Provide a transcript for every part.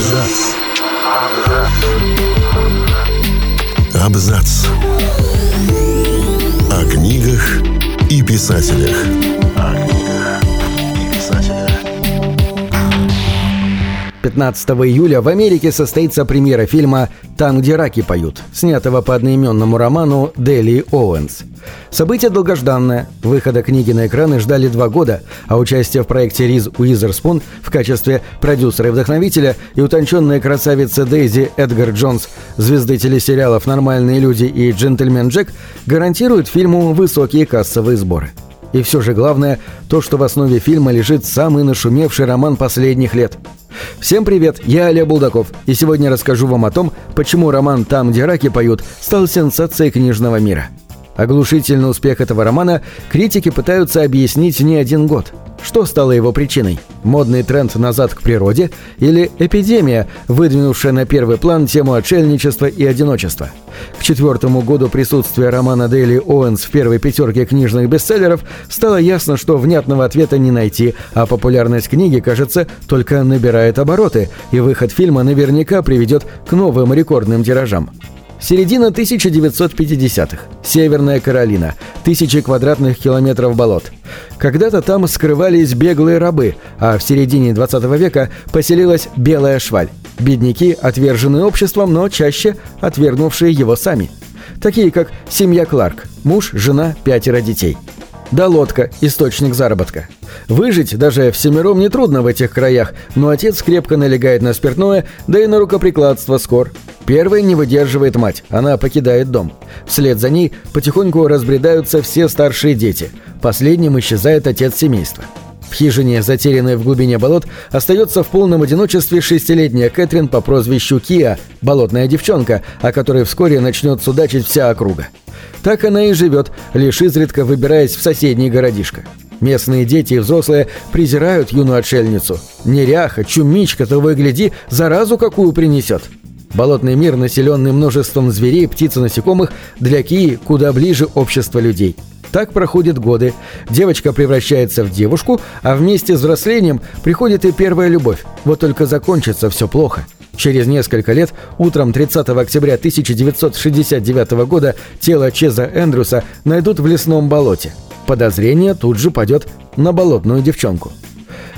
Абзац. Абзац. О книгах и писателях. О книгах 15 июля в Америке состоится премьера фильма «Там, где раки поют», снятого по одноименному роману Дели Оуэнс. Событие долгожданное. Выхода книги на экраны ждали два года, а участие в проекте Риз Уизерспун в качестве продюсера и вдохновителя и утонченная красавица Дейзи Эдгар Джонс, звезды телесериалов «Нормальные люди» и «Джентльмен Джек» гарантируют фильму высокие кассовые сборы. И все же главное – то, что в основе фильма лежит самый нашумевший роман последних лет. Всем привет, я Олег Булдаков, и сегодня расскажу вам о том, почему роман «Там, где раки поют» стал сенсацией книжного мира. Оглушительный успех этого романа критики пытаются объяснить не один год. Что стало его причиной? Модный тренд назад к природе или эпидемия, выдвинувшая на первый план тему отшельничества и одиночества? К четвертому году присутствия романа Дейли Оуэнс в первой пятерке книжных бестселлеров стало ясно, что внятного ответа не найти, а популярность книги, кажется, только набирает обороты, и выход фильма наверняка приведет к новым рекордным тиражам. Середина 1950-х. Северная Каролина. Тысячи квадратных километров болот. Когда-то там скрывались беглые рабы, а в середине 20 века поселилась белая шваль. Бедняки, отверженные обществом, но чаще отвергнувшие его сами. Такие как семья Кларк. Муж, жена, пятеро детей. Да лодка – источник заработка. Выжить даже всемиром нетрудно в этих краях, но отец крепко налегает на спиртное, да и на рукоприкладство скор. Первой не выдерживает мать, она покидает дом. Вслед за ней потихоньку разбредаются все старшие дети. Последним исчезает отец семейства. В хижине, затерянной в глубине болот, остается в полном одиночестве шестилетняя Кэтрин по прозвищу Киа, болотная девчонка, о которой вскоре начнет судачить вся округа. Так она и живет, лишь изредка выбираясь в соседний городишко. Местные дети и взрослые презирают юную отшельницу. Неряха, чумичка, того и гляди, заразу какую принесет. Болотный мир, населенный множеством зверей, птиц и насекомых, для Кии куда ближе общества людей. Так проходят годы. Девочка превращается в девушку, а вместе с взрослением приходит и первая любовь. Вот только закончится все плохо. Через несколько лет, утром 30 октября 1969 года, тело Чеза Эндрюса найдут в лесном болоте. Подозрение тут же падет на болотную девчонку.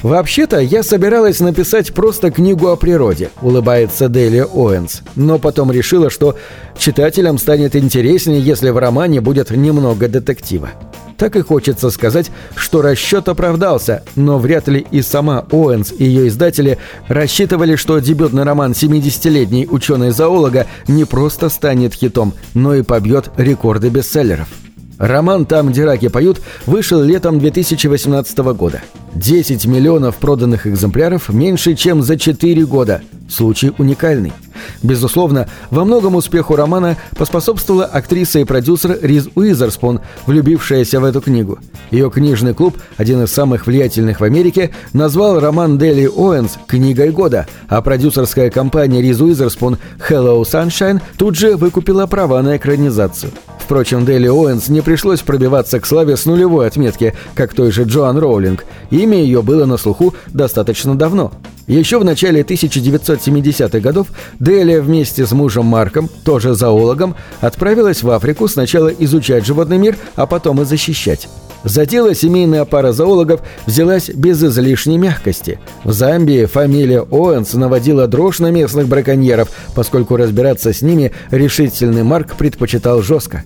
«Вообще-то я собиралась написать просто книгу о природе», — улыбается Делия Оуэнс. «Но потом решила, что читателям станет интереснее, если в романе будет немного детектива». Так и хочется сказать, что расчет оправдался, но вряд ли и сама Оуэнс и ее издатели рассчитывали, что дебютный роман 70-летней ученой-зоолога не просто станет хитом, но и побьет рекорды бестселлеров. Роман «Там, где раки поют» вышел летом 2018 года. 10 миллионов проданных экземпляров меньше, чем за 4 года. Случай уникальный. Безусловно, во многом успеху романа поспособствовала актриса и продюсер Риз Уизерспун, влюбившаяся в эту книгу. Ее книжный клуб, один из самых влиятельных в Америке, назвал роман Делии Оуэнс «Книгой года», а продюсерская компания Риз Уизерспун «Hello Sunshine» тут же выкупила права на экранизацию. Впрочем, Делии Оуэнс не пришлось пробиваться к славе с нулевой отметки, как той же Джоан Роулинг. Имя ее было на слуху достаточно давно. Еще в начале 1970-х годов Делия вместе с мужем Марком, тоже зоологом, отправилась в Африку сначала изучать животный мир, а потом и защищать. За дело семейная пара зоологов взялась без излишней мягкости. В Замбии фамилия Оуэнс наводила дрожь на местных браконьеров, поскольку разбираться с ними решительный Марк предпочитал жестко.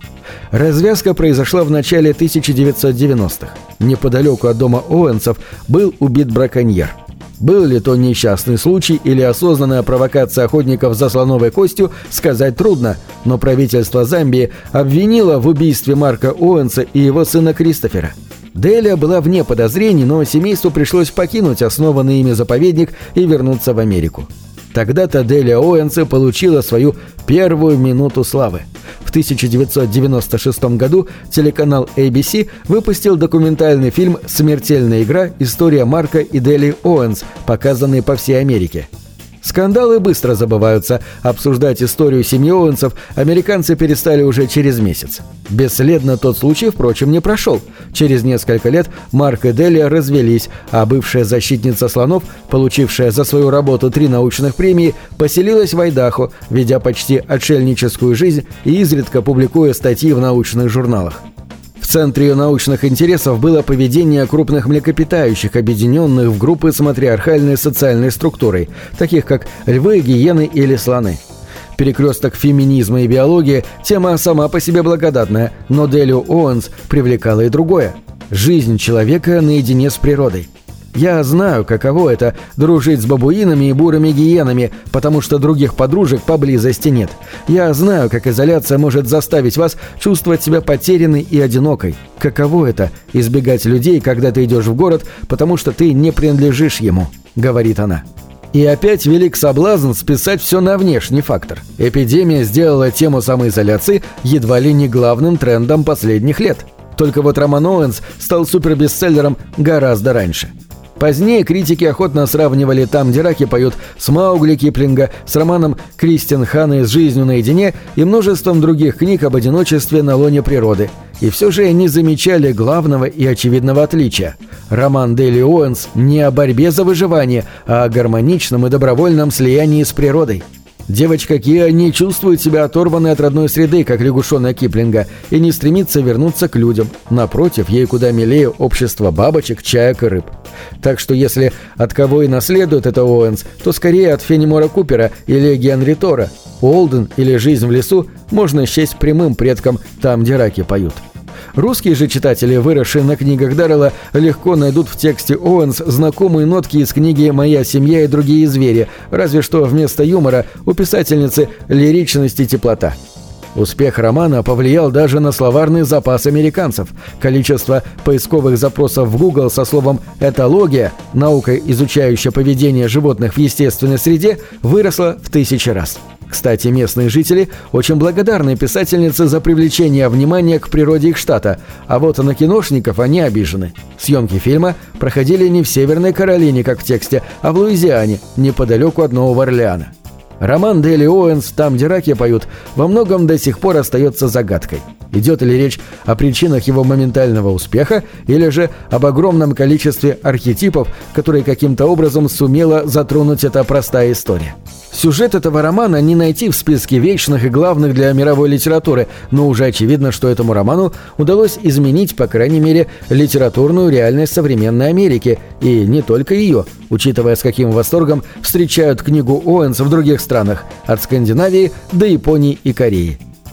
Развязка произошла в начале 1990-х. Неподалеку от дома Оуэнсов был убит браконьер – был ли то несчастный случай или осознанная провокация охотников за слоновой костью, сказать трудно, но правительство Замбии обвинило в убийстве Марка Оуэнса и его сына Кристофера. Делия была вне подозрений, но семейству пришлось покинуть основанный ими заповедник и вернуться в Америку. Тогда-то Делия Оуэнса получила свою первую минуту славы – в 1996 году телеканал ABC выпустил документальный фильм «Смертельная игра. История Марка и Дели Оуэнс», показанный по всей Америке. Скандалы быстро забываются. Обсуждать историю семьи Оуэнсов американцы перестали уже через месяц. Бесследно тот случай, впрочем, не прошел. Через несколько лет Марк и Делия развелись, а бывшая защитница слонов, получившая за свою работу три научных премии, поселилась в Айдахо, ведя почти отшельническую жизнь и изредка публикуя статьи в научных журналах. Центре научных интересов было поведение крупных млекопитающих, объединенных в группы с матриархальной социальной структурой, таких как львы, гиены или слоны. Перекресток феминизма и биологии – тема сама по себе благодатная, но Делю Оуэнс привлекало и другое – жизнь человека наедине с природой. Я знаю, каково это – дружить с бабуинами и бурыми гиенами, потому что других подружек поблизости нет. Я знаю, как изоляция может заставить вас чувствовать себя потерянной и одинокой. Каково это – избегать людей, когда ты идешь в город, потому что ты не принадлежишь ему», – говорит она. И опять велик соблазн списать все на внешний фактор. Эпидемия сделала тему самоизоляции едва ли не главным трендом последних лет. Только вот роман Оуэнс стал супербестселлером гораздо раньше – Позднее критики охотно сравнивали «Там, где раки поют» с Маугли Киплинга, с романом Кристин Ханны «С жизнью наедине» и множеством других книг об одиночестве на лоне природы. И все же не замечали главного и очевидного отличия. Роман Делии Оуэнс не о борьбе за выживание, а о гармоничном и добровольном слиянии с природой. Девочка Киа не чувствует себя оторванной от родной среды, как лягушонок Киплинга, и не стремится вернуться к людям. Напротив, ей куда милее общество бабочек, чаек и рыб. Так что если от кого и наследует это Оуэнс, то скорее от Фенимора Купера или Генри Торо. Уолден или «Жизнь в лесу» можно счесть прямым предком там, где раки поют. Русские же читатели, выросшие на книгах Даррелла, легко найдут в тексте Оуэнс знакомые нотки из книги «Моя семья и другие звери», разве что вместо юмора у писательницы лиричность и теплота. Успех романа повлиял даже на словарный запас американцев. Количество поисковых запросов в Google со словом «этология», наука, изучающая поведение животных в естественной среде, выросло в тысячи раз. Кстати, местные жители очень благодарны писательнице за привлечение внимания к природе их штата, а вот на киношников они обижены. Съемки фильма проходили не в Северной Каролине, как в тексте, а в Луизиане, неподалеку от Нового Орлеана. Роман Дели Оуэнс «Там, где раки поют» во многом до сих пор остается загадкой. Идет ли речь о причинах его моментального успеха или же об огромном количестве архетипов, которые каким-то образом сумела затронуть эта простая история. Сюжет этого романа не найти в списке вечных и главных для мировой литературы, но уже очевидно, что этому роману удалось изменить, по крайней мере, литературную реальность современной Америки, и не только ее, учитывая, с каким восторгом встречают книгу Оуэнс в других странах, от Скандинавии до Японии и Кореи.